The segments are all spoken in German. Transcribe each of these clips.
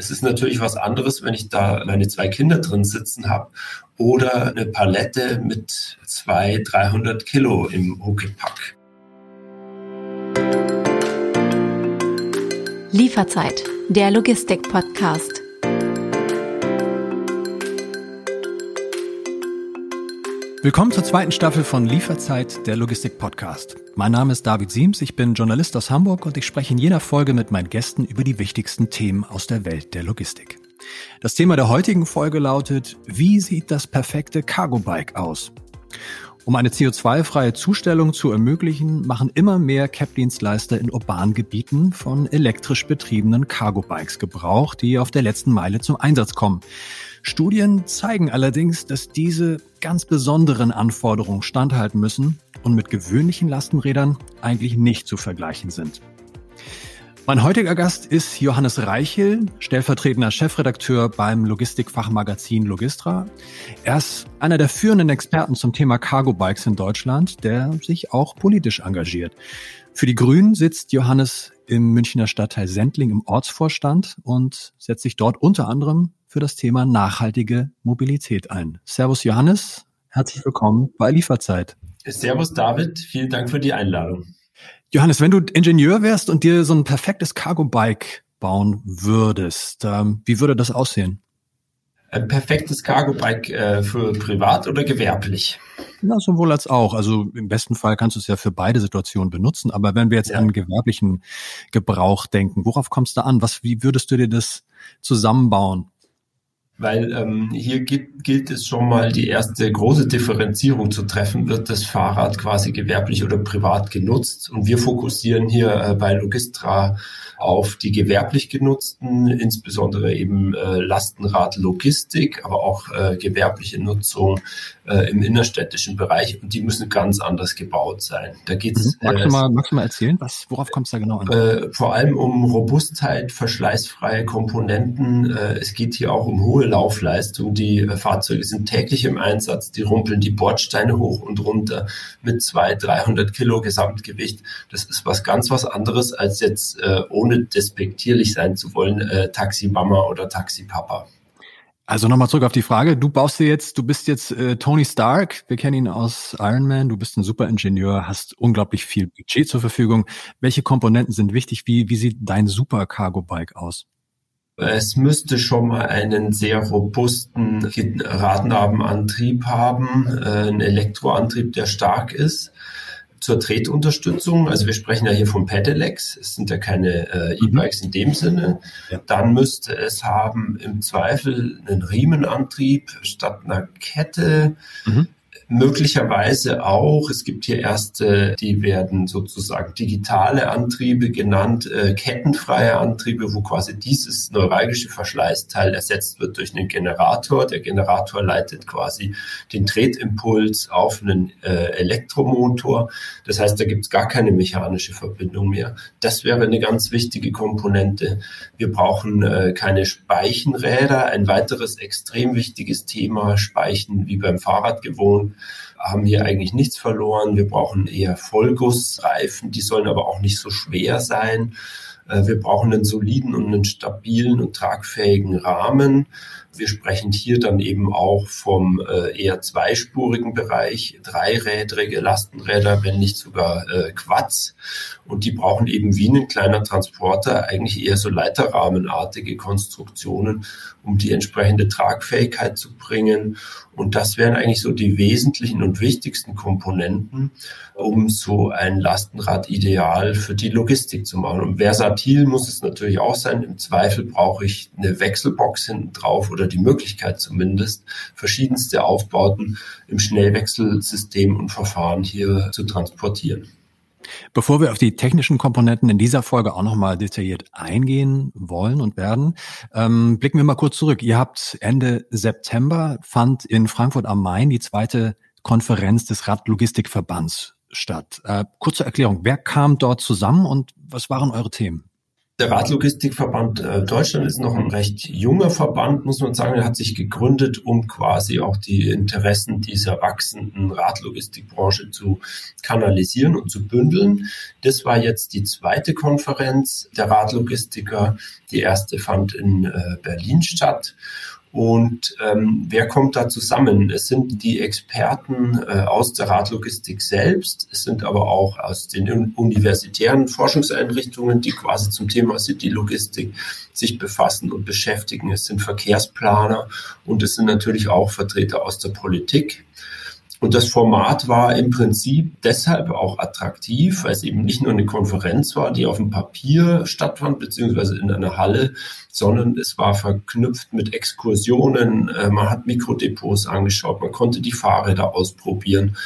Es ist natürlich was anderes, wenn ich da meine zwei Kinder drin sitzen habe oder eine Palette mit 200, 300 Kilo im Huckepack. Lieferzeit, der Logistik-Podcast. Willkommen zur zweiten Staffel von Lieferzeit, der Logistik-Podcast. Mein Name ist David Siems, ich bin Journalist aus Hamburg und ich spreche in jeder Folge mit meinen Gästen über die wichtigsten Themen aus der Welt der Logistik. Das Thema der heutigen Folge lautet, wie sieht das perfekte Cargo-Bike aus? Um eine CO2-freie Zustellung zu ermöglichen, machen immer mehr Cap-Dienstleister in urbanen Gebieten von elektrisch betriebenen Cargo-Bikes Gebrauch, die auf der letzten Meile zum Einsatz kommen. Studien zeigen allerdings, dass diese ganz besonderen Anforderungen standhalten müssen und mit gewöhnlichen Lastenrädern eigentlich nicht zu vergleichen sind. Mein heutiger Gast ist Johannes Reichel, stellvertretender Chefredakteur beim Logistikfachmagazin Logistra. Er ist einer der führenden Experten zum Thema Cargo Bikes in Deutschland, der sich auch politisch engagiert. Für die Grünen sitzt Johannes im Münchner Stadtteil Sendling im Ortsvorstand und setzt sich dort unter anderem für das Thema nachhaltige Mobilität ein. Servus Johannes, herzlich willkommen bei Lieferzeit. Servus David, vielen Dank für die Einladung. Johannes, wenn du Ingenieur wärst und dir so ein perfektes Cargo-Bike bauen würdest, ähm, wie würde das aussehen? Ein perfektes Cargo-Bike äh, für privat oder gewerblich? Na, sowohl als auch. Also im besten Fall kannst du es ja für beide Situationen benutzen. Aber wenn wir jetzt ja. an gewerblichen Gebrauch denken, worauf kommst du an? Was, wie würdest du dir das zusammenbauen? Weil ähm, hier gibt, gilt es schon mal die erste große Differenzierung zu treffen, wird das Fahrrad quasi gewerblich oder privat genutzt. Und wir fokussieren hier äh, bei Logistra auf die gewerblich genutzten, insbesondere eben äh, Lastenrad Logistik, aber auch äh, gewerbliche Nutzung äh, im innerstädtischen Bereich und die müssen ganz anders gebaut sein. Da geht's. Mhm. Magst, du äh, mal, magst du mal erzählen, was, worauf kommt es da genau an? Äh, vor allem um Robustheit, verschleißfreie Komponenten. Äh, es geht hier auch um hohe Laufleistung. Die äh, Fahrzeuge sind täglich im Einsatz, die rumpeln die Bordsteine hoch und runter mit zwei, 300 Kilo Gesamtgewicht. Das ist was ganz was anderes als jetzt äh, ohne despektierlich sein zu wollen, äh, Taxi-Mama oder Taxi-Papa. Also nochmal zurück auf die Frage. Du baust dir jetzt, du bist jetzt äh, Tony Stark, wir kennen ihn aus Iron Man, du bist ein super Ingenieur, hast unglaublich viel Budget zur Verfügung. Welche Komponenten sind wichtig? Wie, wie sieht dein Super Cargo Bike aus? Es müsste schon mal einen sehr robusten Radnabenantrieb haben, äh, einen Elektroantrieb, der stark ist zur Tretunterstützung. Also wir sprechen ja hier von Pedelecs. Es sind ja keine äh, mhm. E-Bikes in dem Sinne. Dann müsste es haben im Zweifel einen Riemenantrieb statt einer Kette. Mhm möglicherweise auch, es gibt hier erste, die werden sozusagen digitale Antriebe genannt, äh, kettenfreie Antriebe, wo quasi dieses neuralgische Verschleißteil ersetzt wird durch einen Generator. Der Generator leitet quasi den Tretimpuls auf einen äh, Elektromotor. Das heißt, da gibt es gar keine mechanische Verbindung mehr. Das wäre eine ganz wichtige Komponente. Wir brauchen äh, keine Speichenräder. Ein weiteres extrem wichtiges Thema, Speichen wie beim Fahrrad gewohnt haben hier eigentlich nichts verloren. Wir brauchen eher Vollgussreifen, die sollen aber auch nicht so schwer sein. Äh, wir brauchen einen soliden und einen stabilen und tragfähigen Rahmen. Wir sprechen hier dann eben auch vom äh, eher zweispurigen Bereich, dreirädrige Lastenräder, wenn nicht sogar äh, Quads. Und die brauchen eben wie ein kleiner Transporter eigentlich eher so leiterrahmenartige Konstruktionen, um die entsprechende Tragfähigkeit zu bringen. Und das wären eigentlich so die wesentlichen und wichtigsten Komponenten, um so ein Lastenrad ideal für die Logistik zu machen. Und versatil muss es natürlich auch sein. Im Zweifel brauche ich eine Wechselbox hinten drauf oder die Möglichkeit zumindest, verschiedenste Aufbauten im Schnellwechselsystem und Verfahren hier zu transportieren. Bevor wir auf die technischen Komponenten in dieser Folge auch nochmal detailliert eingehen wollen und werden, ähm, blicken wir mal kurz zurück. Ihr habt Ende September fand in Frankfurt am Main die zweite Konferenz des Radlogistikverbands statt. Äh, kurze Erklärung, wer kam dort zusammen und was waren eure Themen? Der Radlogistikverband äh, Deutschland ist noch ein recht junger Verband, muss man sagen. Er hat sich gegründet, um quasi auch die Interessen dieser wachsenden Radlogistikbranche zu kanalisieren und zu bündeln. Das war jetzt die zweite Konferenz der Radlogistiker. Die erste fand in äh, Berlin statt. Und ähm, wer kommt da zusammen? Es sind die Experten äh, aus der Radlogistik selbst, es sind aber auch aus den universitären Forschungseinrichtungen, die quasi zum Thema City-Logistik sich befassen und beschäftigen. Es sind Verkehrsplaner und es sind natürlich auch Vertreter aus der Politik. Und das Format war im Prinzip deshalb auch attraktiv, weil es eben nicht nur eine Konferenz war, die auf dem Papier stattfand, beziehungsweise in einer Halle, sondern es war verknüpft mit Exkursionen. Äh, man hat Mikrodepots angeschaut, man konnte die Fahrräder ausprobieren.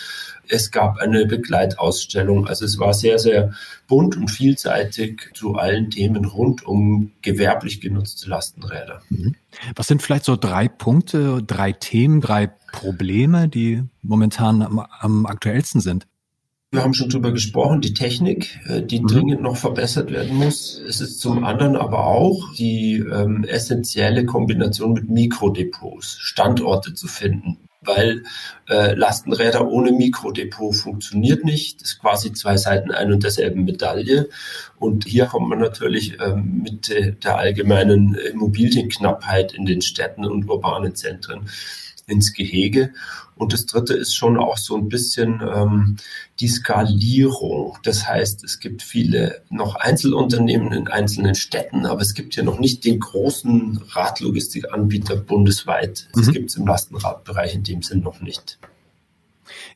Es gab eine Begleitausstellung. Also es war sehr, sehr bunt und vielseitig zu allen Themen rund um gewerblich genutzte Lastenräder. Mhm. Was sind vielleicht so drei Punkte, drei Themen, drei Probleme, die momentan am, am aktuellsten sind? Wir haben schon drüber gesprochen, die Technik, äh, die mhm. dringend noch verbessert werden muss. Es ist zum anderen aber auch die ähm, essentielle Kombination mit Mikrodepots, Standorte zu finden weil äh, Lastenräder ohne Mikrodepot funktioniert nicht. Das ist quasi zwei Seiten ein und derselben Medaille. Und hier kommt man natürlich ähm, mit der allgemeinen Immobilienknappheit in den Städten und urbanen Zentren ins Gehege. Und das Dritte ist schon auch so ein bisschen ähm, die Skalierung. Das heißt, es gibt viele noch Einzelunternehmen in einzelnen Städten, aber es gibt ja noch nicht den großen Radlogistikanbieter bundesweit. Das mhm. gibt es im Lastenradbereich in dem Sinn noch nicht.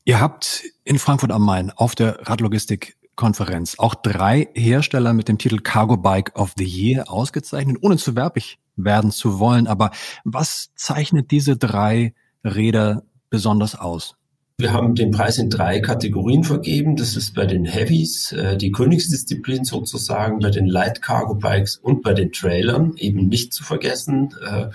Ihr habt in Frankfurt am Main auf der Radlogistik Konferenz auch drei Hersteller mit dem Titel Cargo Bike of the Year ausgezeichnet, ohne zu werbig werden zu wollen. Aber was zeichnet diese drei Räder besonders aus? Wir haben den Preis in drei Kategorien vergeben. Das ist bei den Heavies, äh, die Königsdisziplin sozusagen, bei den Light Cargo Bikes und bei den Trailern, eben nicht zu vergessen. Äh,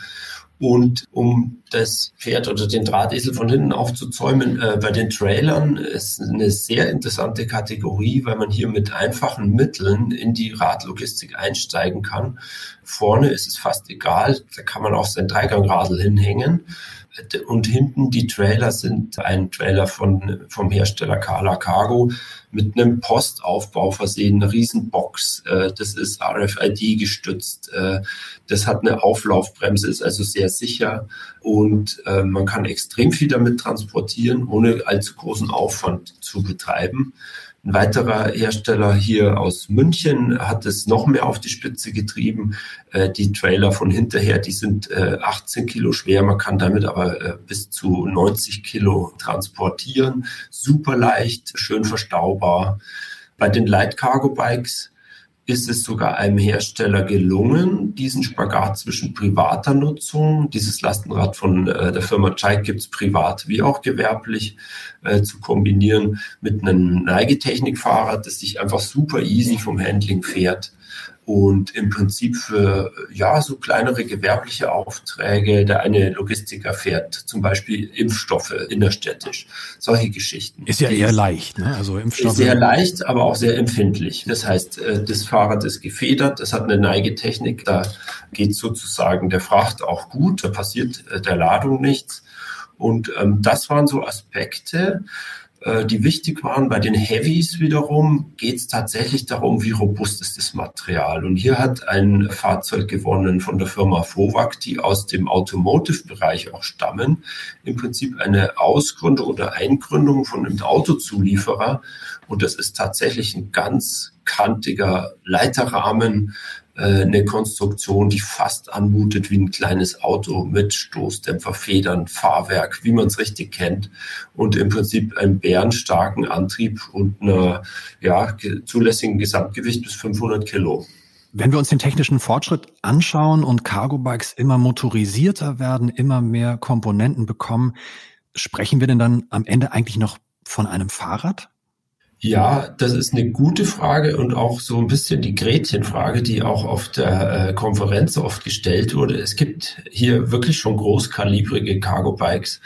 und um das Pferd oder den Drahtesel von hinten aufzuzäumen, äh, bei den Trailern ist eine sehr interessante Kategorie, weil man hier mit einfachen Mitteln in die Radlogistik einsteigen kann. Vorne ist es fast egal, da kann man auch sein Dreigangradl hinhängen und hinten die Trailer sind ein Trailer von, vom Hersteller Carla Cargo mit einem Postaufbau versehen, eine Riesenbox. Äh, das ist RFID gestützt. Äh, das hat eine Auflaufbremse, ist also sehr sicher und äh, man kann extrem viel damit transportieren, ohne allzu großen Aufwand zu betreiben. Ein weiterer Hersteller hier aus München hat es noch mehr auf die Spitze getrieben. Äh, die Trailer von hinterher, die sind äh, 18 Kilo schwer. Man kann damit aber äh, bis zu 90 Kilo transportieren. Super leicht, schön verstaubar. Bei den Light Cargo Bikes ist es sogar einem Hersteller gelungen, diesen Spagat zwischen privater Nutzung, dieses Lastenrad von äh, der Firma Chike gibt's privat wie auch gewerblich, äh, zu kombinieren mit einem Neigetechnikfahrrad, das sich einfach super easy vom Handling fährt und im Prinzip für ja so kleinere gewerbliche Aufträge, der eine Logistiker fährt, zum Beispiel Impfstoffe innerstädtisch, solche Geschichten. Ist ja eher leicht, ne? Also Impfstoffe. Sehr leicht, aber auch sehr empfindlich. Das heißt, äh, das Fahrrad ist gefedert, das hat eine Neigetechnik, da geht sozusagen der Fracht auch gut, da passiert äh, der Ladung nichts. Und ähm, das waren so Aspekte, äh, die wichtig waren. Bei den Heavies wiederum geht es tatsächlich darum, wie robust ist das Material. Und hier hat ein Fahrzeug gewonnen von der Firma Fovac, die aus dem Automotive-Bereich auch stammen. Im Prinzip eine Ausgründung oder Eingründung von einem Autozulieferer. Und das ist tatsächlich ein ganz kantiger Leiterrahmen eine Konstruktion, die fast anmutet wie ein kleines Auto mit Stoßdämpfer, Federn, Fahrwerk, wie man es richtig kennt und im Prinzip einen bärenstarken Antrieb und einer ja, zulässigen Gesamtgewicht bis 500 Kilo. Wenn wir uns den technischen Fortschritt anschauen und Cargo-Bikes immer motorisierter werden, immer mehr Komponenten bekommen, sprechen wir denn dann am Ende eigentlich noch von einem Fahrrad? Ja, das ist eine gute Frage und auch so ein bisschen die Gretchenfrage, die auch auf der äh, Konferenz oft gestellt wurde. Es gibt hier wirklich schon großkalibrige Cargo-Bikes,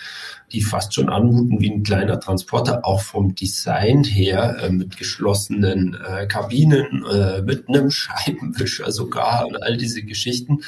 die fast schon anmuten wie ein kleiner Transporter, auch vom Design her, äh, mit geschlossenen äh, Kabinen, mit einem Scheibenwischer sogar und all diese Geschichten.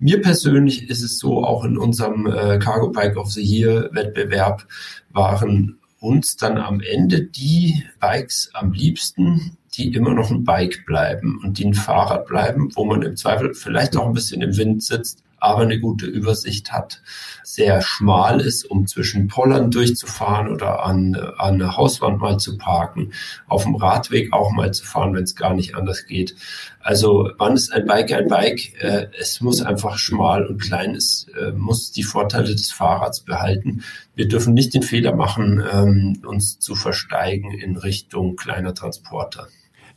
Mir persönlich ist es so, auch in unserem Cargo Bike of the Year Wettbewerb waren uns dann am Ende die Bikes am liebsten, die immer noch ein Bike bleiben und die ein Fahrrad bleiben, wo man im Zweifel vielleicht auch ein bisschen im Wind sitzt, aber eine gute Übersicht hat, sehr schmal ist, um zwischen Pollern durchzufahren oder an, an einer Hauswand mal zu parken, auf dem Radweg auch mal zu fahren, wenn es gar nicht anders geht. Also wann ist ein Bike ein Bike? Äh, es muss einfach schmal und klein, es äh, muss die Vorteile des Fahrrads behalten. Wir dürfen nicht den Fehler machen, ähm, uns zu versteigen in Richtung kleiner Transporter.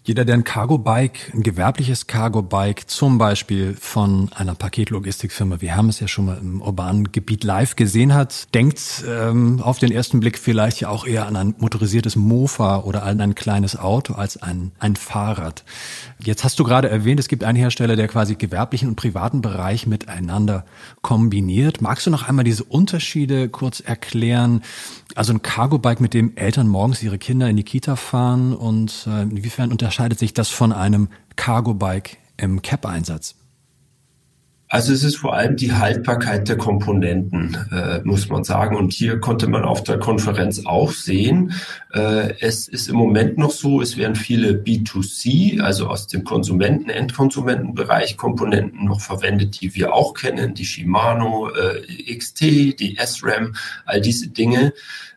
Jeder, der ein Cargo-Bike, ein gewerbliches Cargo-Bike, zum Beispiel von einer Paketlogistikfirma, wir haben es ja schon mal im urbanen Gebiet live gesehen hat, denkt ähm, auf den ersten Blick vielleicht ja auch eher an ein motorisiertes Mofa oder an ein kleines Auto als an ein Fahrrad. Jetzt hast du gerade erwähnt, es gibt einen Hersteller, der quasi gewerblichen und privaten Bereich miteinander kombiniert. Magst du noch einmal diese Unterschiede kurz erklären? Also ein Cargo-Bike, mit dem Eltern morgens ihre Kinder in die Kita fahren und äh, inwiefern unterscheidet sich das von einem Cargo-Bike im Cap-Einsatz? Also es ist vor allem die Haltbarkeit der Komponenten, äh, muss man sagen. Und hier konnte man auf der Konferenz auch sehen, äh, es ist im Moment noch so, es werden viele B2C, also aus dem Konsumenten-, Endkonsumentenbereich Komponenten noch verwendet, die wir auch kennen, die Shimano äh, XT, die SRAM, all diese Dinge.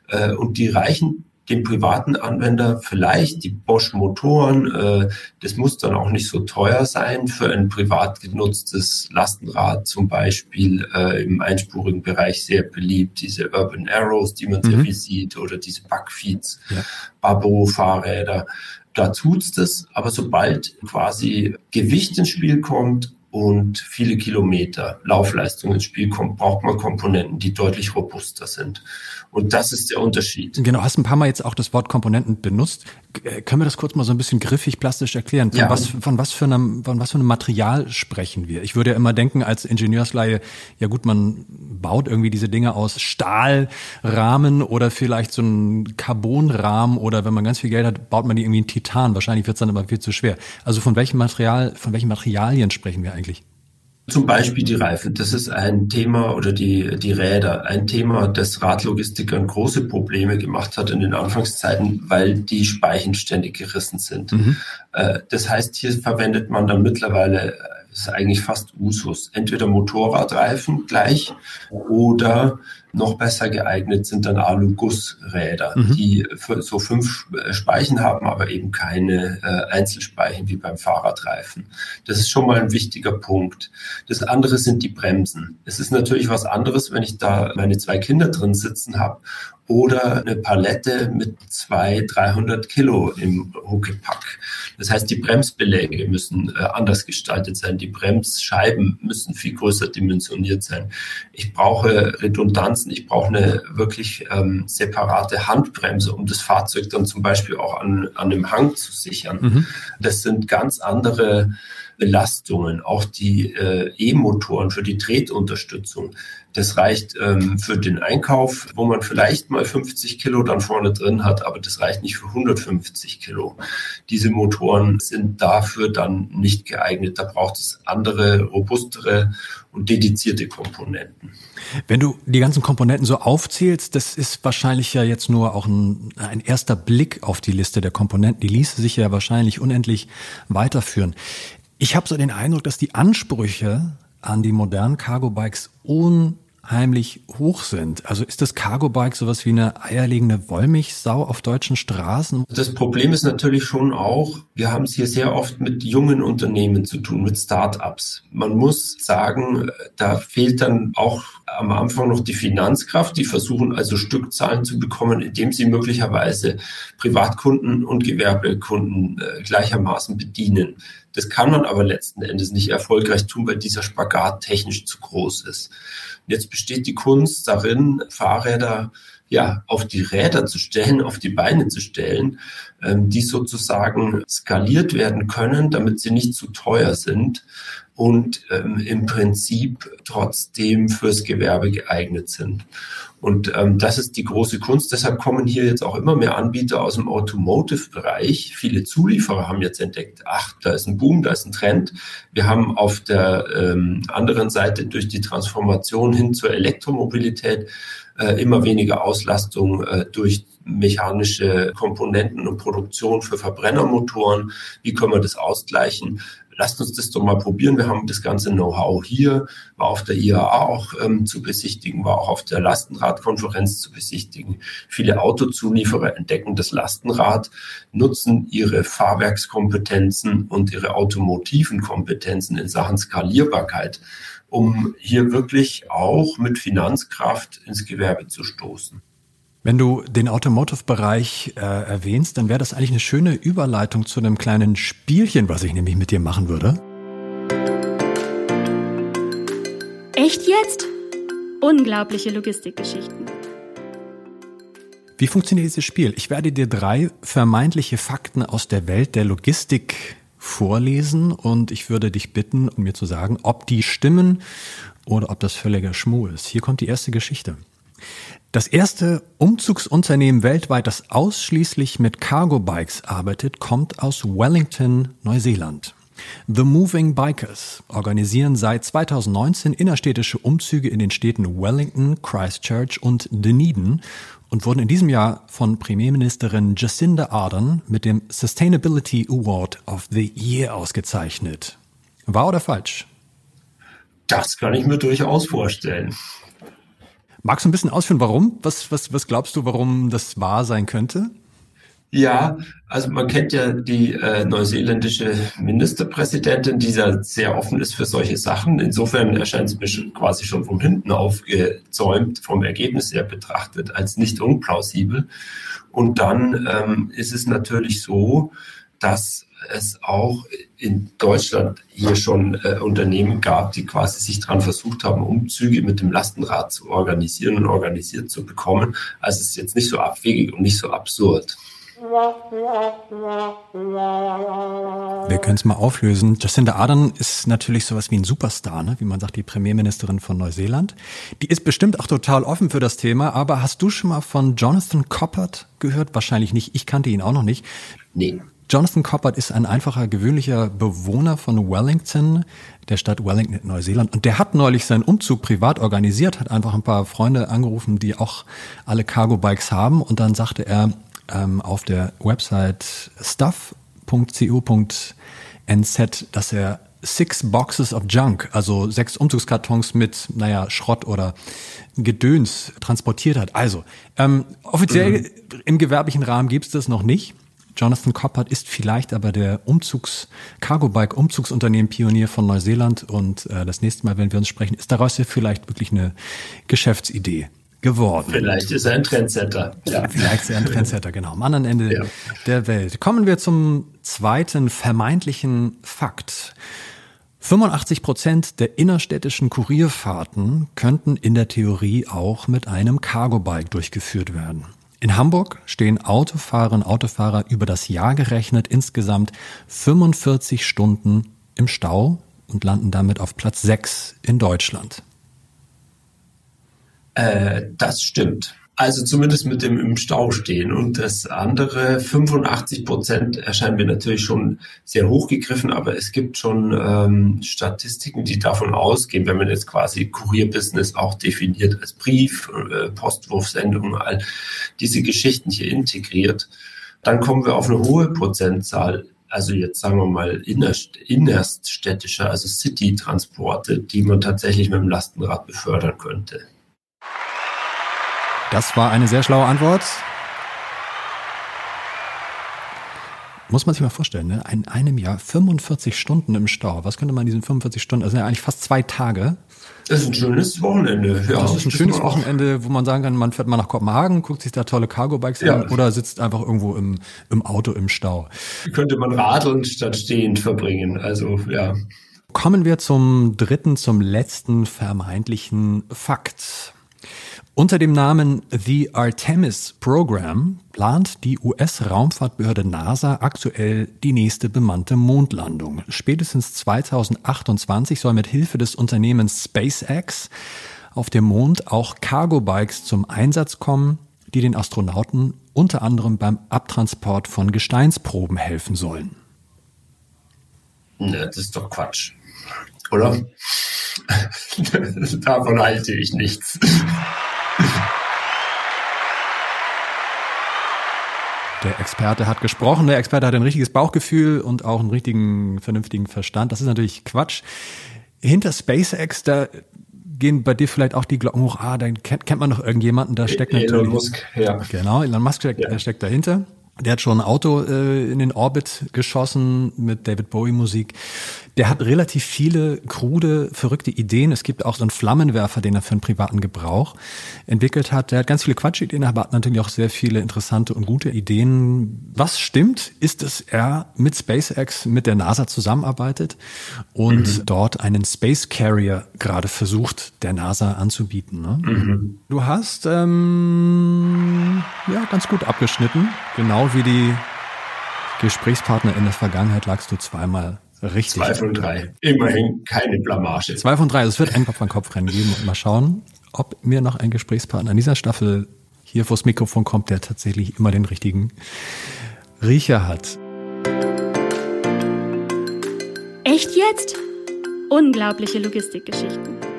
Äh, und die reichen dem privaten Anwender vielleicht die Bosch Motoren. Äh, das muss dann auch nicht so teuer sein für ein privat genutztes Lastenrad zum Beispiel äh, im einspurigen Bereich sehr beliebt. Diese Urban Arrows, die man mhm. sehr viel sieht, oder diese Backfeeds, ja. Babo-Fahrräder. Da tut's das, aber sobald quasi Gewicht ins Spiel kommt und viele Kilometer Laufleistung ins Spiel kommt, braucht man Komponenten, die deutlich robuster sind. Und das ist der Unterschied. Genau, hast ein paar Mal jetzt auch das Wort Komponenten benutzt. Äh, können wir das kurz mal so ein bisschen griffig, plastisch erklären? Von, ja. was, von, was für einem, von was für einem Material sprechen wir? Ich würde ja immer denken, als Ingenieursleihe, ja gut, man baut irgendwie diese Dinge aus Stahlrahmen oder vielleicht so einen Carbonrahmen oder wenn man ganz viel Geld hat, baut man die irgendwie in Titan. Wahrscheinlich wird es dann aber viel zu schwer. Also von welchem Material, von welchen Materialien sprechen wir eigentlich? Zum Beispiel die Reifen. Das ist ein Thema oder die, die Räder. Ein Thema, das Radlogistikern große Probleme gemacht hat in den Anfangszeiten, weil die Speichen ständig gerissen sind. Mhm. Äh, das heißt, hier verwendet man dann mittlerweile ist eigentlich fast Usus. Entweder Motorradreifen gleich oder noch besser geeignet sind dann Alu-Gussräder, mhm. die so fünf Speichen haben, aber eben keine äh, Einzelspeichen wie beim Fahrradreifen. Das ist schon mal ein wichtiger Punkt. Das andere sind die Bremsen. Es ist natürlich was anderes, wenn ich da meine zwei Kinder drin sitzen habe oder eine Palette mit zwei 300 Kilo im Huckepack. Das heißt, die Bremsbeläge müssen äh, anders gestaltet sein. Die Bremsscheiben müssen viel größer dimensioniert sein. Ich brauche Redundanzen. Ich brauche eine wirklich ähm, separate Handbremse, um das Fahrzeug dann zum Beispiel auch an, an dem Hang zu sichern. Mhm. Das sind ganz andere Belastungen, auch die äh, E-Motoren für die Tretunterstützung. Das reicht ähm, für den Einkauf, wo man vielleicht mal 50 Kilo dann vorne drin hat, aber das reicht nicht für 150 Kilo. Diese Motoren sind dafür dann nicht geeignet. Da braucht es andere, robustere und dedizierte Komponenten. Wenn du die ganzen Komponenten so aufzählst, das ist wahrscheinlich ja jetzt nur auch ein, ein erster Blick auf die Liste der Komponenten. Die ließe sich ja wahrscheinlich unendlich weiterführen. Ich habe so den Eindruck, dass die Ansprüche an die modernen Cargo-Bikes unheimlich hoch sind. Also ist das Cargo-Bike sowas wie eine eierlegende Wollmilchsau auf deutschen Straßen? Das Problem ist natürlich schon auch, wir haben es hier sehr oft mit jungen Unternehmen zu tun, mit Start-ups. Man muss sagen, da fehlt dann auch am Anfang noch die Finanzkraft. Die versuchen also Stückzahlen zu bekommen, indem sie möglicherweise Privatkunden und Gewerbekunden äh, gleichermaßen bedienen. Das kann man aber letzten Endes nicht erfolgreich tun, weil dieser Spagat technisch zu groß ist. Jetzt besteht die Kunst darin, Fahrräder ja, auf die Räder zu stellen, auf die Beine zu stellen, ähm, die sozusagen skaliert werden können, damit sie nicht zu teuer sind und ähm, im Prinzip trotzdem fürs Gewerbe geeignet sind. Und ähm, das ist die große Kunst. Deshalb kommen hier jetzt auch immer mehr Anbieter aus dem Automotive-Bereich. Viele Zulieferer haben jetzt entdeckt, ach, da ist ein Boom, da ist ein Trend. Wir haben auf der ähm, anderen Seite durch die Transformation hin zur Elektromobilität äh, immer weniger Auslastung äh, durch mechanische Komponenten und Produktion für Verbrennermotoren. Wie können wir das ausgleichen? Lasst uns das doch mal probieren. Wir haben das ganze Know-how hier, war auf der IAA auch ähm, zu besichtigen, war auch auf der Lastenradkonferenz zu besichtigen. Viele Autozulieferer entdecken das Lastenrad, nutzen ihre Fahrwerkskompetenzen und ihre automotiven Kompetenzen in Sachen Skalierbarkeit, um hier wirklich auch mit Finanzkraft ins Gewerbe zu stoßen. Wenn du den Automotive-Bereich äh, erwähnst, dann wäre das eigentlich eine schöne Überleitung zu einem kleinen Spielchen, was ich nämlich mit dir machen würde. Echt jetzt? Unglaubliche Logistikgeschichten. Wie funktioniert dieses Spiel? Ich werde dir drei vermeintliche Fakten aus der Welt der Logistik vorlesen und ich würde dich bitten, um mir zu sagen, ob die stimmen oder ob das völliger Schmuh ist. Hier kommt die erste Geschichte. Das erste Umzugsunternehmen weltweit, das ausschließlich mit Cargo-Bikes arbeitet, kommt aus Wellington, Neuseeland. The Moving Bikers organisieren seit 2019 innerstädtische Umzüge in den Städten Wellington, Christchurch und Dunedin und wurden in diesem Jahr von Premierministerin Jacinda Ardern mit dem Sustainability Award of the Year ausgezeichnet. Wahr oder falsch? Das kann ich mir durchaus vorstellen. Magst du ein bisschen ausführen, warum? Was, was, was glaubst du, warum das wahr sein könnte? Ja, also man kennt ja die äh, neuseeländische Ministerpräsidentin, die ja sehr offen ist für solche Sachen. Insofern erscheint sie mir schon, quasi schon von hinten aufgezäumt, vom Ergebnis her betrachtet, als nicht unplausibel. Und dann ähm, ist es natürlich so, dass es auch in Deutschland hier schon äh, Unternehmen gab, die quasi sich daran versucht haben, Umzüge mit dem Lastenrad zu organisieren und organisiert zu bekommen. Also es ist jetzt nicht so abwegig und nicht so absurd. Wir können es mal auflösen. Jacinda Ardern ist natürlich sowas wie ein Superstar, ne? wie man sagt, die Premierministerin von Neuseeland. Die ist bestimmt auch total offen für das Thema, aber hast du schon mal von Jonathan Coppert gehört? Wahrscheinlich nicht. Ich kannte ihn auch noch nicht. Nee. Jonathan Coppert ist ein einfacher, gewöhnlicher Bewohner von Wellington, der Stadt Wellington in Neuseeland. Und der hat neulich seinen Umzug privat organisiert, hat einfach ein paar Freunde angerufen, die auch alle Cargo-Bikes haben. Und dann sagte er ähm, auf der Website stuff.co.nz, dass er six boxes of junk, also sechs Umzugskartons mit, naja, Schrott oder Gedöns transportiert hat. Also, ähm, offiziell mhm. im gewerblichen Rahmen gibt's das noch nicht. Jonathan Coppert ist vielleicht aber der Umzugs Cargo Bike Umzugsunternehmen Pionier von Neuseeland und äh, das nächste Mal, wenn wir uns sprechen, ist daraus ja vielleicht wirklich eine Geschäftsidee geworden. Vielleicht ist er ein Trendsetter. Ja. Vielleicht ist er ein Trendsetter, genau. Am anderen Ende ja. der Welt. Kommen wir zum zweiten vermeintlichen Fakt. 85 Prozent der innerstädtischen Kurierfahrten könnten in der Theorie auch mit einem Cargo-Bike durchgeführt werden. In Hamburg stehen Autofahrerinnen und Autofahrer über das Jahr gerechnet insgesamt 45 Stunden im Stau und landen damit auf Platz 6 in Deutschland. Äh, das stimmt. Also zumindest mit dem im Stau stehen. Und das andere, 85 Prozent, erscheinen mir natürlich schon sehr hochgegriffen, aber es gibt schon ähm, Statistiken, die davon ausgehen, wenn man jetzt quasi Kurierbusiness auch definiert als Brief, äh, Postwurfsendung, all diese Geschichten hier integriert, dann kommen wir auf eine hohe Prozentzahl also jetzt sagen wir mal innerst, innerststädtische, also City-Transporte, die man tatsächlich mit dem Lastenrad befördern könnte. Das war eine sehr schlaue Antwort. Muss man sich mal vorstellen, ne? in einem Jahr 45 Stunden im Stau. Was könnte man in diesen 45 Stunden, also ja eigentlich fast zwei Tage. Das ist ein schönes Wochenende. Ja, das ist ein schönes Wochenende, wo man sagen kann, man fährt mal nach Kopenhagen, guckt sich da tolle Cargo-Bikes ja. an oder sitzt einfach irgendwo im, im Auto im Stau. Könnte man radeln statt stehend verbringen. Also, ja. Kommen wir zum dritten, zum letzten vermeintlichen Fakt. Unter dem Namen The Artemis Program plant die US-Raumfahrtbehörde NASA aktuell die nächste bemannte Mondlandung. Spätestens 2028 soll mit Hilfe des Unternehmens SpaceX auf dem Mond auch Cargo-Bikes zum Einsatz kommen, die den Astronauten unter anderem beim Abtransport von Gesteinsproben helfen sollen. Ne, das ist doch Quatsch. Oder? Davon halte ich nichts. Der Experte hat gesprochen, der Experte hat ein richtiges Bauchgefühl und auch einen richtigen, vernünftigen Verstand. Das ist natürlich Quatsch. Hinter SpaceX, da gehen bei dir vielleicht auch die Glocken hoch, ah, dann kennt, kennt man noch irgendjemanden, da steckt Elon natürlich. Elon Musk, ja. Genau, Elon Musk steckt, ja. steckt dahinter. Der hat schon ein Auto äh, in den Orbit geschossen mit David Bowie Musik. Der hat relativ viele krude, verrückte Ideen. Es gibt auch so einen Flammenwerfer, den er für einen privaten Gebrauch entwickelt hat. Der hat ganz viele Quatschideen, aber hat natürlich auch sehr viele interessante und gute Ideen. Was stimmt, ist, dass er mit SpaceX, mit der NASA zusammenarbeitet und mhm. dort einen Space Carrier gerade versucht, der NASA anzubieten. Ne? Mhm. Du hast ähm, ja ganz gut abgeschnitten, genau wie die Gesprächspartner in der Vergangenheit lagst du zweimal Richtig. Zwei von drei. Immerhin keine Blamage. Zwei von drei. Also es wird ein Kopf-an-Kopf-Rennen geben. Und mal schauen, ob mir noch ein Gesprächspartner an dieser Staffel hier vors Mikrofon kommt, der tatsächlich immer den richtigen Riecher hat. Echt jetzt? Unglaubliche Logistikgeschichten.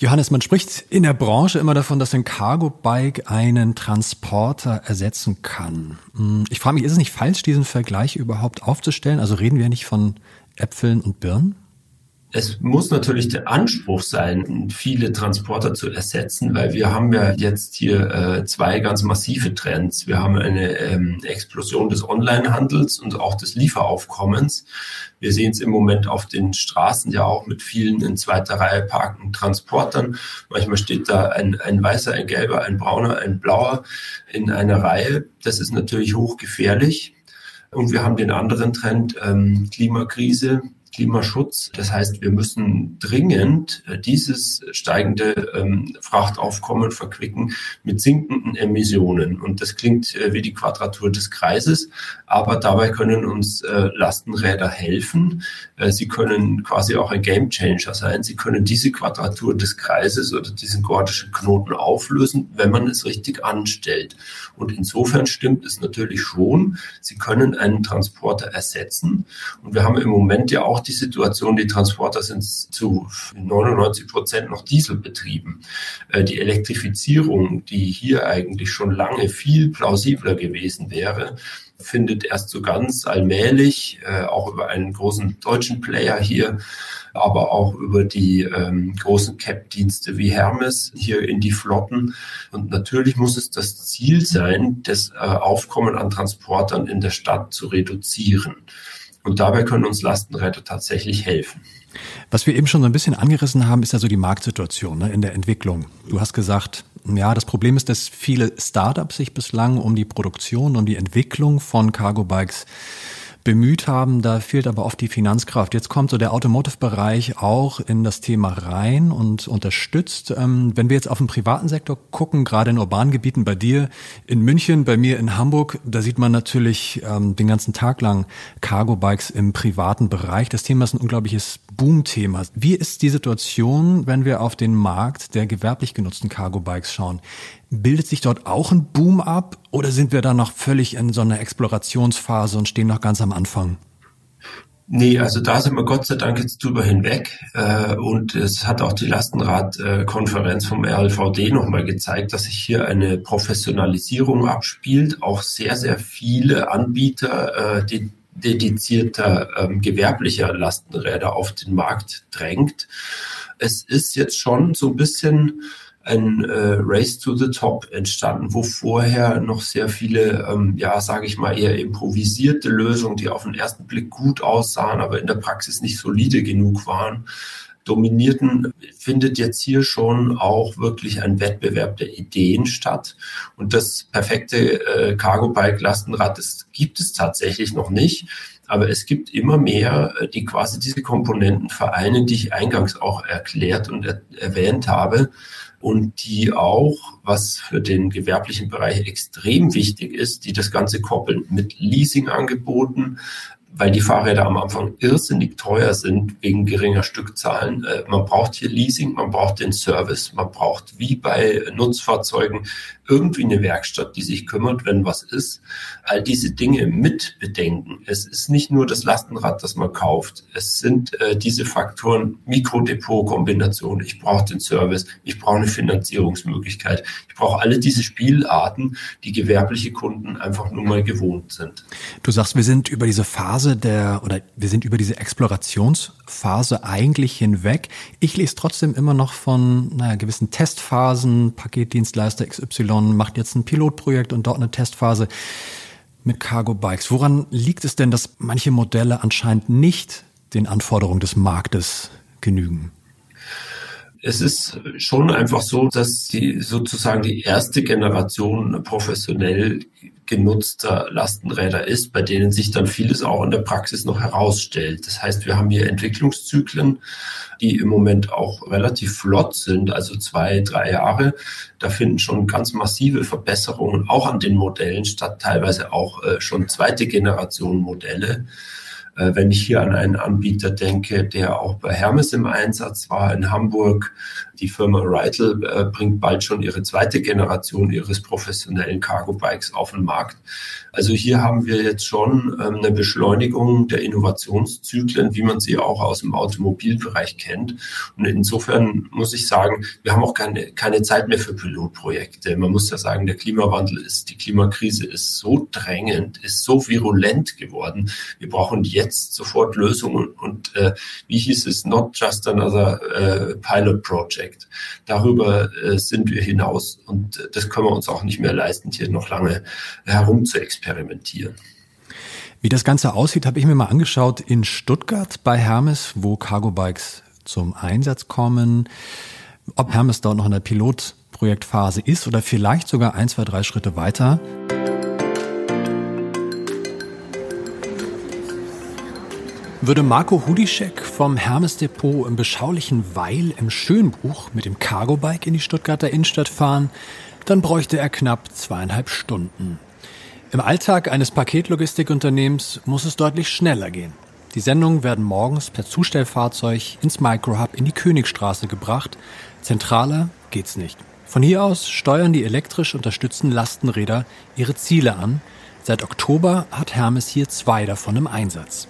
Johannes, man spricht in der Branche immer davon, dass ein Cargo-Bike einen Transporter ersetzen kann. Hm, ich frage mich, ist es nicht falsch, diesen Vergleich überhaupt aufzustellen? Also reden wir nicht von Äpfeln und Birnen? Es muss natürlich der Anspruch sein, viele Transporter zu ersetzen, weil wir haben ja jetzt hier äh, zwei ganz massive Trends. Wir haben eine ähm, Explosion des Onlinehandels und auch des Lieferaufkommens. Wir sehen es im Moment auf den Straßen ja auch mit vielen in zweiter Reihe parkenden Transportern. Manchmal steht da ein, ein weißer, ein gelber, ein brauner, ein blauer in einer Reihe. Das ist natürlich hochgefährlich. Und wir haben den anderen Trend, ähm, Klimakrise. Klimaschutz. Das heißt, wir müssen dringend äh, dieses steigende ähm, Frachtaufkommen verquicken mit sinkenden Emissionen. Und das klingt äh, wie die Quadratur des Kreises, aber dabei können uns äh, Lastenräder helfen. Sie können quasi auch ein Gamechanger sein. Sie können diese Quadratur des Kreises oder diesen gordischen Knoten auflösen, wenn man es richtig anstellt. Und insofern stimmt es natürlich schon. Sie können einen Transporter ersetzen. Und wir haben im Moment ja auch die Situation, die Transporter sind zu 99 Prozent noch Dieselbetrieben. Äh, die Elektrifizierung, die hier eigentlich schon lange viel plausibler gewesen wäre, findet erst so ganz allmählich, äh, auch über einen großen deutschen Player hier, aber auch über die ähm, großen Cap-Dienste wie Hermes hier in die Flotten. Und natürlich muss es das Ziel sein, das äh, Aufkommen an Transportern in der Stadt zu reduzieren. Und dabei können uns Lastenräder tatsächlich helfen. Was wir eben schon so ein bisschen angerissen haben, ist ja so die Marktsituation ne, in der Entwicklung. Du hast gesagt, ja, das Problem ist, dass viele Startups sich bislang um die Produktion, um die Entwicklung von Cargo Bikes bemüht haben. Da fehlt aber oft die Finanzkraft. Jetzt kommt so der Automotive-Bereich auch in das Thema rein und unterstützt. Ähm, wenn wir jetzt auf den privaten Sektor gucken, gerade in urbanen Gebieten, bei dir in München, bei mir in Hamburg, da sieht man natürlich ähm, den ganzen Tag lang Cargo-Bikes im privaten Bereich. Das Thema ist ein unglaubliches Boom-Thema. Wie ist die Situation, wenn wir auf den Markt der gewerblich genutzten Cargo-Bikes schauen? Bildet sich dort auch ein Boom ab oder sind wir da noch völlig in so einer Explorationsphase und stehen noch ganz am Anfang? Nee, also da sind wir Gott sei Dank jetzt drüber hinweg. Äh, und es hat auch die Lastenradkonferenz vom RLVD nochmal gezeigt, dass sich hier eine Professionalisierung abspielt. Auch sehr, sehr viele Anbieter, äh, dedizierter ähm, gewerblicher Lastenräder auf den Markt drängt. Es ist jetzt schon so ein bisschen ein äh, Race to the Top entstanden, wo vorher noch sehr viele, ähm, ja, sage ich mal, eher improvisierte Lösungen, die auf den ersten Blick gut aussahen, aber in der Praxis nicht solide genug waren, dominierten, findet jetzt hier schon auch wirklich ein Wettbewerb der Ideen statt. Und das perfekte äh, Cargo-Bike-Lastenrad, das gibt es tatsächlich noch nicht. Aber es gibt immer mehr, äh, die quasi diese Komponenten vereinen, die ich eingangs auch erklärt und er erwähnt habe und die auch, was für den gewerblichen Bereich extrem wichtig ist, die das Ganze koppeln mit Leasingangeboten, weil die Fahrräder am Anfang irrsinnig teuer sind wegen geringer Stückzahlen. Äh, man braucht hier Leasing, man braucht den Service, man braucht wie bei Nutzfahrzeugen irgendwie eine Werkstatt, die sich kümmert, wenn was ist. All diese Dinge mit bedenken. Es ist nicht nur das Lastenrad, das man kauft. Es sind äh, diese Faktoren Mikrodepot-Kombination. Ich brauche den Service, ich brauche eine Finanzierungsmöglichkeit. Ich brauche alle diese Spielarten, die gewerbliche Kunden einfach nur mal gewohnt sind. Du sagst, wir sind über diese Phase der oder wir sind über diese Explorationsphase eigentlich hinweg. Ich lese trotzdem immer noch von naja, gewissen Testphasen, Paketdienstleister XY macht jetzt ein Pilotprojekt und dort eine Testphase mit Cargo Bikes. Woran liegt es denn, dass manche Modelle anscheinend nicht den Anforderungen des Marktes genügen? Es ist schon einfach so, dass die sozusagen die erste Generation professionell genutzter Lastenräder ist, bei denen sich dann vieles auch in der Praxis noch herausstellt. Das heißt, wir haben hier Entwicklungszyklen, die im Moment auch relativ flott sind, also zwei, drei Jahre. Da finden schon ganz massive Verbesserungen auch an den Modellen statt, teilweise auch äh, schon zweite Generation Modelle. Äh, wenn ich hier an einen Anbieter denke, der auch bei Hermes im Einsatz war in Hamburg, die Firma Reitel äh, bringt bald schon ihre zweite Generation ihres professionellen Cargo Bikes auf den Markt. Also hier haben wir jetzt schon ähm, eine Beschleunigung der Innovationszyklen, wie man sie auch aus dem Automobilbereich kennt. Und insofern muss ich sagen, wir haben auch keine, keine Zeit mehr für Pilotprojekte. Man muss ja sagen, der Klimawandel ist, die Klimakrise ist so drängend, ist so virulent geworden. Wir brauchen jetzt sofort Lösungen. Und äh, wie hieß es, not just another äh, pilot project. Darüber äh, sind wir hinaus und äh, das können wir uns auch nicht mehr leisten, hier noch lange herum zu experimentieren. Wie das Ganze aussieht, habe ich mir mal angeschaut in Stuttgart bei Hermes, wo Cargo Bikes zum Einsatz kommen. Ob Hermes dort noch in der Pilotprojektphase ist oder vielleicht sogar ein, zwei, drei Schritte weiter. Würde Marco Hudischek vom Hermes Depot im beschaulichen Weil im Schönbuch mit dem Cargo-Bike in die Stuttgarter Innenstadt fahren, dann bräuchte er knapp zweieinhalb Stunden. Im Alltag eines Paketlogistikunternehmens muss es deutlich schneller gehen. Die Sendungen werden morgens per Zustellfahrzeug ins Microhub in die Königstraße gebracht. Zentraler geht's nicht. Von hier aus steuern die elektrisch unterstützten Lastenräder ihre Ziele an. Seit Oktober hat Hermes hier zwei davon im Einsatz.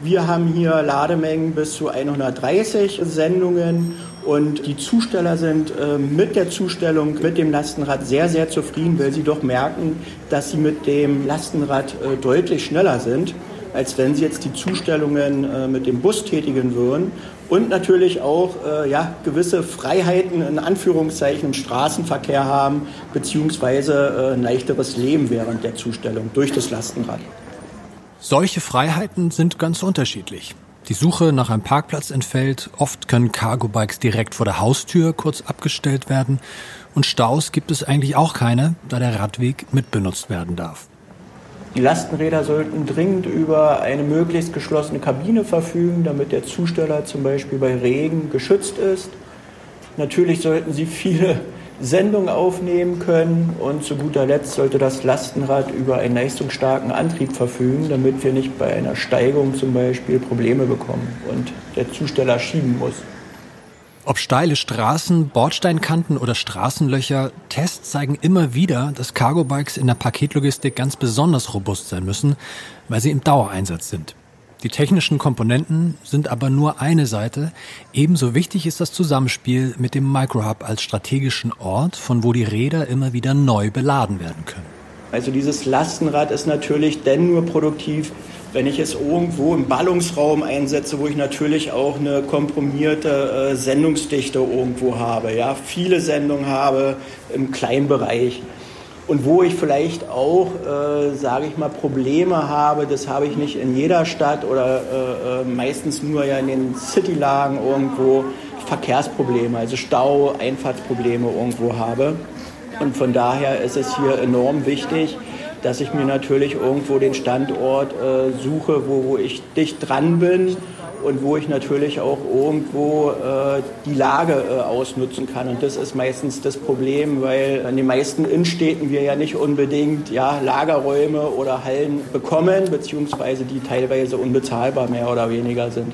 Wir haben hier Lademengen bis zu 130 Sendungen und die Zusteller sind äh, mit der Zustellung mit dem Lastenrad sehr, sehr zufrieden, weil sie doch merken, dass sie mit dem Lastenrad äh, deutlich schneller sind, als wenn sie jetzt die Zustellungen äh, mit dem Bus tätigen würden. Und natürlich auch ja, gewisse Freiheiten in Anführungszeichen im Straßenverkehr haben, beziehungsweise ein leichteres Leben während der Zustellung durch das Lastenrad. Solche Freiheiten sind ganz unterschiedlich. Die Suche nach einem Parkplatz entfällt, oft können Cargo-Bikes direkt vor der Haustür kurz abgestellt werden und Staus gibt es eigentlich auch keine, da der Radweg mitbenutzt werden darf. Die Lastenräder sollten dringend über eine möglichst geschlossene Kabine verfügen, damit der Zusteller zum Beispiel bei Regen geschützt ist. Natürlich sollten sie viele Sendung aufnehmen können und zu guter Letzt sollte das Lastenrad über einen leistungsstarken Antrieb verfügen, damit wir nicht bei einer Steigung zum Beispiel Probleme bekommen und der Zusteller schieben muss. Ob steile Straßen, Bordsteinkanten oder Straßenlöcher, Tests zeigen immer wieder, dass Cargo-Bikes in der Paketlogistik ganz besonders robust sein müssen, weil sie im Dauereinsatz sind. Die technischen Komponenten sind aber nur eine Seite. Ebenso wichtig ist das Zusammenspiel mit dem Microhub als strategischen Ort, von wo die Räder immer wieder neu beladen werden können. Also dieses Lastenrad ist natürlich denn nur produktiv, wenn ich es irgendwo im Ballungsraum einsetze, wo ich natürlich auch eine komprimierte äh, Sendungsdichte irgendwo habe, ja, viele Sendungen habe im Kleinbereich. Und wo ich vielleicht auch, äh, sage ich mal, Probleme habe, das habe ich nicht in jeder Stadt oder äh, äh, meistens nur ja in den Citylagen irgendwo Verkehrsprobleme, also Stau, Einfahrtsprobleme irgendwo habe. Und von daher ist es hier enorm wichtig, dass ich mir natürlich irgendwo den Standort äh, suche, wo, wo ich dicht dran bin und wo ich natürlich auch irgendwo äh, die Lage äh, ausnutzen kann. Und das ist meistens das Problem, weil in den meisten Innenstädten wir ja nicht unbedingt ja, Lagerräume oder Hallen bekommen, beziehungsweise die teilweise unbezahlbar mehr oder weniger sind.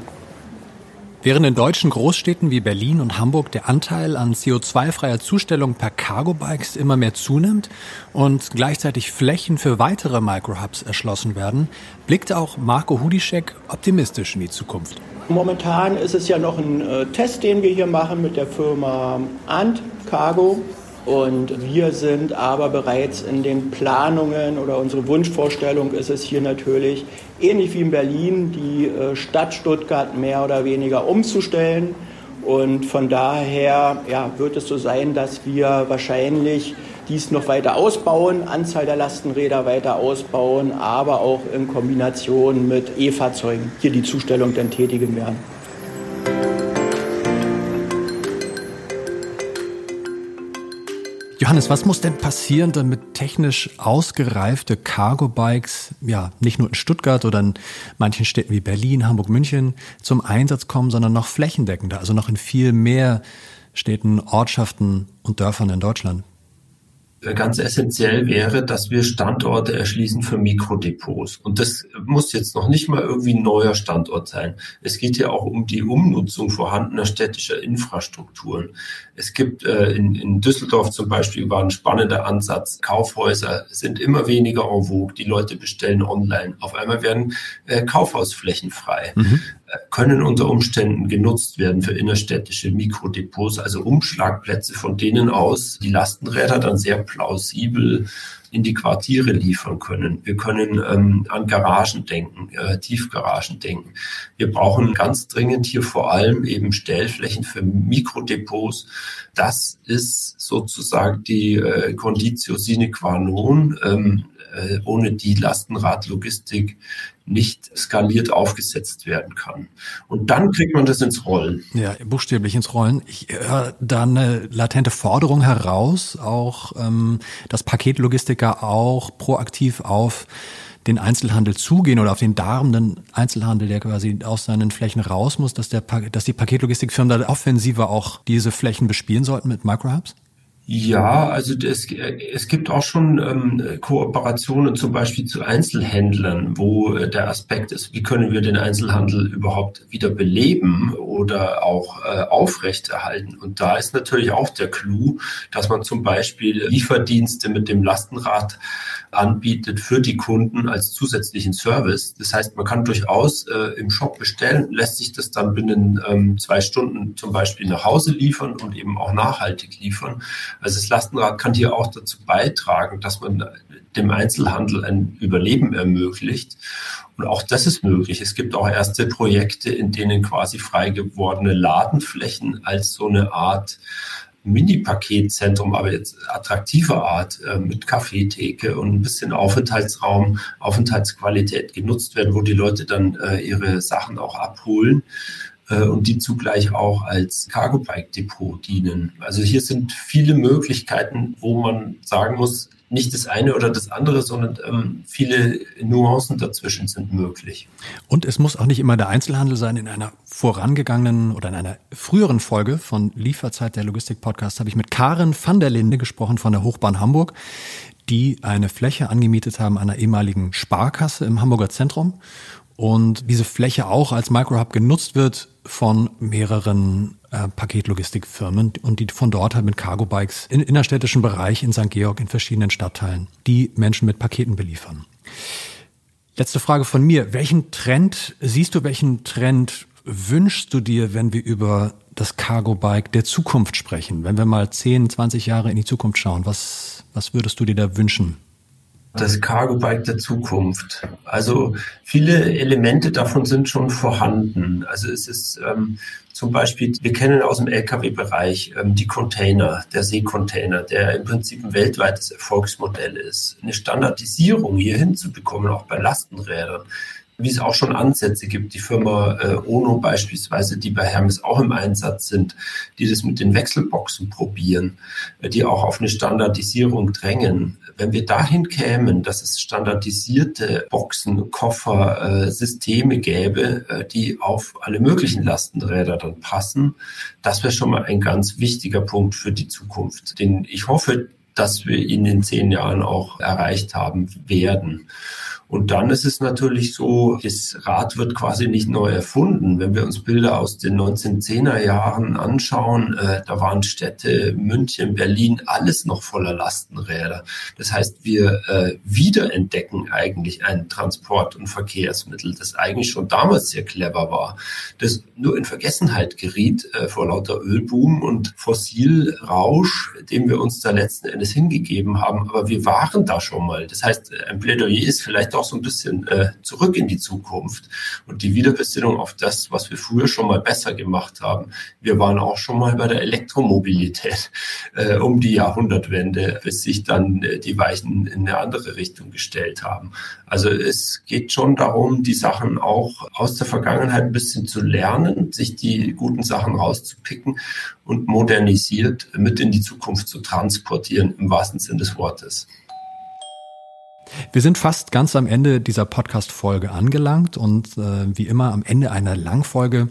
Während in deutschen Großstädten wie Berlin und Hamburg der Anteil an CO2-freier Zustellung per Cargo-Bikes immer mehr zunimmt und gleichzeitig Flächen für weitere Microhubs erschlossen werden, blickt auch Marco Hudischek optimistisch in die Zukunft. Momentan ist es ja noch ein äh, Test, den wir hier machen mit der Firma Ant Cargo. Und wir sind aber bereits in den Planungen oder unsere Wunschvorstellung ist es hier natürlich, ähnlich wie in Berlin, die äh, Stadt Stuttgart mehr oder weniger umzustellen. Und von daher ja, wird es so sein, dass wir wahrscheinlich dies noch weiter ausbauen, Anzahl der Lastenräder weiter ausbauen, aber auch in Kombination mit E-Fahrzeugen hier die Zustellung dann tätigen werden. Johannes, was muss denn passieren, damit technisch ausgereifte Cargo-Bikes, ja, nicht nur in Stuttgart oder in manchen Städten wie Berlin, Hamburg, München zum Einsatz kommen, sondern noch flächendeckender, also noch in viel mehr Städten, Ortschaften und Dörfern in Deutschland? Ganz essentiell wäre, dass wir Standorte erschließen für Mikrodepots. Und das muss jetzt noch nicht mal irgendwie ein neuer Standort sein. Es geht ja auch um die Umnutzung vorhandener städtischer Infrastrukturen. Es gibt äh, in, in Düsseldorf zum Beispiel war ein spannender Ansatz. Kaufhäuser sind immer weniger en vogue. Die Leute bestellen online. Auf einmal werden äh, Kaufhausflächen frei. Mhm können unter Umständen genutzt werden für innerstädtische Mikrodepots, also Umschlagplätze, von denen aus die Lastenräder dann sehr plausibel in die Quartiere liefern können. Wir können ähm, an Garagen denken, äh, Tiefgaragen denken. Wir brauchen ganz dringend hier vor allem eben Stellflächen für Mikrodepots. Das ist sozusagen die äh, Conditio sine qua non. Ähm, äh, ohne die Lastenradlogistik nicht skaliert aufgesetzt werden kann. Und dann kriegt man das ins Rollen. Ja, buchstäblich ins Rollen. Ich höre da eine latente Forderung heraus, auch ähm, dass Paketlogistiker auch proaktiv auf den Einzelhandel zugehen oder auf den darmenden Einzelhandel, der quasi aus seinen Flächen raus muss, dass, der, dass die Paketlogistikfirmen da offensiver auch diese Flächen bespielen sollten mit Microhubs? Ja, also es, es gibt auch schon ähm, Kooperationen zum Beispiel zu Einzelhändlern, wo äh, der Aspekt ist, wie können wir den Einzelhandel überhaupt wieder beleben oder auch äh, aufrechterhalten. Und da ist natürlich auch der Clou, dass man zum Beispiel Lieferdienste mit dem Lastenrad anbietet für die Kunden als zusätzlichen Service. Das heißt, man kann durchaus äh, im Shop bestellen, lässt sich das dann binnen ähm, zwei Stunden zum Beispiel nach Hause liefern und eben auch nachhaltig liefern. Also das Lastenrad kann hier auch dazu beitragen, dass man dem Einzelhandel ein Überleben ermöglicht. Und auch das ist möglich. Es gibt auch erste Projekte, in denen quasi frei gewordene Ladenflächen als so eine Art Mini-Paketzentrum, aber jetzt attraktiver Art äh, mit Kaffeetheke und ein bisschen Aufenthaltsraum, Aufenthaltsqualität genutzt werden, wo die Leute dann äh, ihre Sachen auch abholen und die zugleich auch als Cargo-Bike-Depot dienen. Also hier sind viele Möglichkeiten, wo man sagen muss, nicht das eine oder das andere, sondern ähm, viele Nuancen dazwischen sind möglich. Und es muss auch nicht immer der Einzelhandel sein. In einer vorangegangenen oder in einer früheren Folge von Lieferzeit der Logistik-Podcast habe ich mit Karen van der Linde gesprochen von der Hochbahn Hamburg, die eine Fläche angemietet haben einer ehemaligen Sparkasse im Hamburger Zentrum und diese Fläche auch als Microhub genutzt wird von mehreren äh, Paketlogistikfirmen und die von dort halt mit Cargo-Bikes im innerstädtischen Bereich in St. Georg in verschiedenen Stadtteilen die Menschen mit Paketen beliefern. Letzte Frage von mir. Welchen Trend siehst du, welchen Trend wünschst du dir, wenn wir über das Cargo-Bike der Zukunft sprechen? Wenn wir mal 10, 20 Jahre in die Zukunft schauen, was, was würdest du dir da wünschen? Das Cargo Bike der Zukunft. Also viele Elemente davon sind schon vorhanden. Also es ist ähm, zum Beispiel, wir kennen aus dem Lkw-Bereich ähm, die Container, der Seekontainer, der im Prinzip ein weltweites Erfolgsmodell ist. Eine Standardisierung hier hinzubekommen, auch bei Lastenrädern, wie es auch schon Ansätze gibt. Die Firma äh, Ono beispielsweise, die bei Hermes auch im Einsatz sind, die das mit den Wechselboxen probieren, äh, die auch auf eine Standardisierung drängen. Wenn wir dahin kämen, dass es standardisierte Boxen, Koffer, äh, Systeme gäbe, äh, die auf alle möglichen Lastenräder dann passen, das wäre schon mal ein ganz wichtiger Punkt für die Zukunft, den ich hoffe, dass wir in den zehn Jahren auch erreicht haben werden. Und dann ist es natürlich so, das Rad wird quasi nicht neu erfunden. Wenn wir uns Bilder aus den 1910er Jahren anschauen, äh, da waren Städte, München, Berlin, alles noch voller Lastenräder. Das heißt, wir äh, wiederentdecken eigentlich ein Transport- und Verkehrsmittel, das eigentlich schon damals sehr clever war, das nur in Vergessenheit geriet äh, vor lauter Ölboom und Fossilrausch, dem wir uns da letzten Endes hingegeben haben. Aber wir waren da schon mal. Das heißt, ein Plädoyer ist vielleicht auch auch so ein bisschen äh, zurück in die Zukunft und die Wiederbesinnung auf das, was wir früher schon mal besser gemacht haben. Wir waren auch schon mal bei der Elektromobilität äh, um die Jahrhundertwende, bis sich dann äh, die Weichen in eine andere Richtung gestellt haben. Also es geht schon darum, die Sachen auch aus der Vergangenheit ein bisschen zu lernen, sich die guten Sachen rauszupicken und modernisiert mit in die Zukunft zu transportieren, im wahrsten Sinne des Wortes. Wir sind fast ganz am Ende dieser Podcast-Folge angelangt und äh, wie immer am Ende einer Langfolge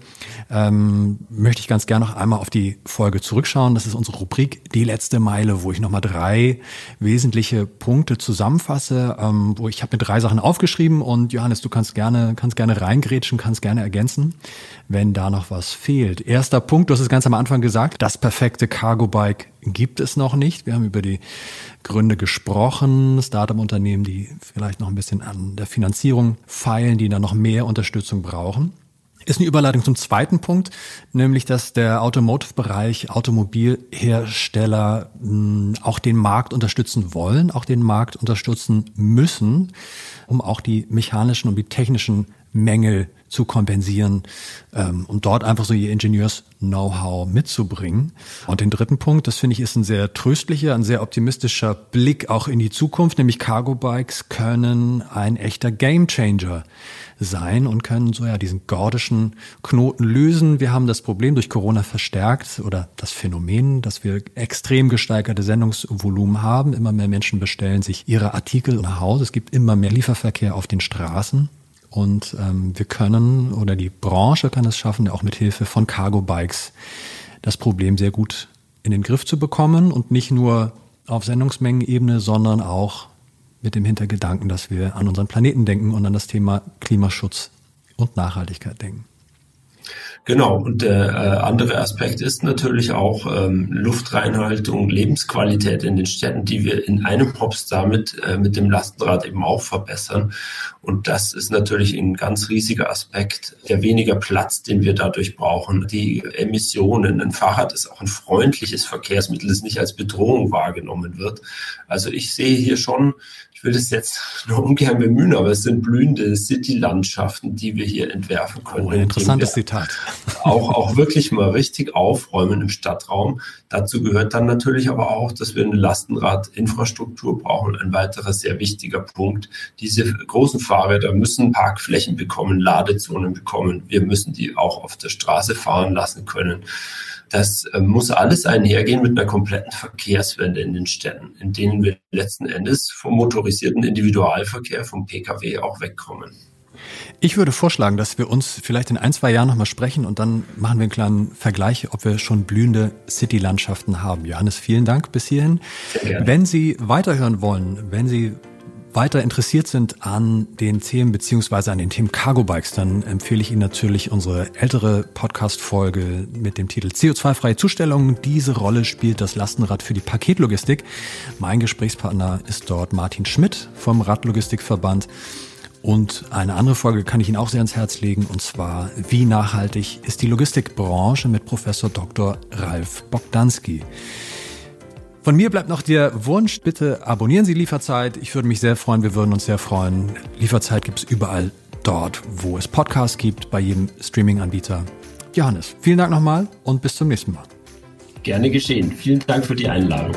ähm, möchte ich ganz gerne noch einmal auf die Folge zurückschauen. Das ist unsere Rubrik Die letzte Meile, wo ich nochmal drei wesentliche Punkte zusammenfasse, ähm, wo ich habe mir drei Sachen aufgeschrieben und Johannes, du kannst gerne, kannst gerne reingrätschen, kannst gerne ergänzen, wenn da noch was fehlt. Erster Punkt, du hast es ganz am Anfang gesagt, das perfekte Cargo-Bike gibt es noch nicht. Wir haben über die Gründe gesprochen, Startup-Unternehmen, die vielleicht noch ein bisschen an der Finanzierung feilen, die da noch mehr Unterstützung brauchen. Ist eine Überleitung zum zweiten Punkt, nämlich dass der Automotive-Bereich, Automobilhersteller auch den Markt unterstützen wollen, auch den Markt unterstützen müssen, um auch die mechanischen und die technischen Mängel zu kompensieren ähm, und dort einfach so ihr Ingenieurs-Know-how mitzubringen. Und den dritten Punkt, das finde ich ist ein sehr tröstlicher, ein sehr optimistischer Blick auch in die Zukunft, nämlich Cargo Bikes können ein echter Gamechanger sein und können so ja diesen gordischen Knoten lösen. Wir haben das Problem durch Corona verstärkt oder das Phänomen, dass wir extrem gesteigerte Sendungsvolumen haben. Immer mehr Menschen bestellen sich ihre Artikel nach Hause. Es gibt immer mehr Lieferverkehr auf den Straßen. Und ähm, wir können oder die Branche kann es schaffen, auch mit Hilfe von Cargo Bikes das Problem sehr gut in den Griff zu bekommen und nicht nur auf Sendungsmengenebene, sondern auch mit dem Hintergedanken, dass wir an unseren Planeten denken und an das Thema Klimaschutz und Nachhaltigkeit denken. Genau, und der äh, andere Aspekt ist natürlich auch ähm, Luftreinhaltung, Lebensqualität in den Städten, die wir in einem Props damit äh, mit dem Lastenrad eben auch verbessern. Und das ist natürlich ein ganz riesiger Aspekt, der weniger Platz, den wir dadurch brauchen. Die Emissionen, ein Fahrrad ist auch ein freundliches Verkehrsmittel, das nicht als Bedrohung wahrgenommen wird. Also ich sehe hier schon ich will das jetzt nur ungern bemühen, aber es sind blühende City-Landschaften, die wir hier entwerfen können. Oh, ein interessantes Zitat. Auch, auch wirklich mal richtig aufräumen im Stadtraum. Dazu gehört dann natürlich aber auch, dass wir eine Lastenradinfrastruktur brauchen. Ein weiterer sehr wichtiger Punkt. Diese großen Fahrräder müssen Parkflächen bekommen, Ladezonen bekommen. Wir müssen die auch auf der Straße fahren lassen können. Das äh, muss alles einhergehen mit einer kompletten Verkehrswende in den Städten, in denen wir letzten Endes vom motorisierten Individualverkehr, vom Pkw auch wegkommen. Ich würde vorschlagen, dass wir uns vielleicht in ein, zwei Jahren nochmal sprechen und dann machen wir einen kleinen Vergleich, ob wir schon blühende City-Landschaften haben. Johannes, vielen Dank bis hierhin. Wenn Sie weiterhören wollen, wenn Sie weiter interessiert sind an den Themen beziehungsweise an den Themen Cargo Bikes, dann empfehle ich Ihnen natürlich unsere ältere Podcast-Folge mit dem Titel CO2-freie Zustellung. Diese Rolle spielt das Lastenrad für die Paketlogistik. Mein Gesprächspartner ist dort Martin Schmidt vom Radlogistikverband. Und eine andere Folge kann ich Ihnen auch sehr ans Herz legen, und zwar, wie nachhaltig ist die Logistikbranche mit Professor Dr. Ralf Bogdanski. Von mir bleibt noch der Wunsch, bitte abonnieren Sie Lieferzeit. Ich würde mich sehr freuen, wir würden uns sehr freuen. Lieferzeit gibt es überall dort, wo es Podcasts gibt, bei jedem Streaming-Anbieter. Johannes, vielen Dank nochmal und bis zum nächsten Mal. Gerne geschehen. Vielen Dank für die Einladung.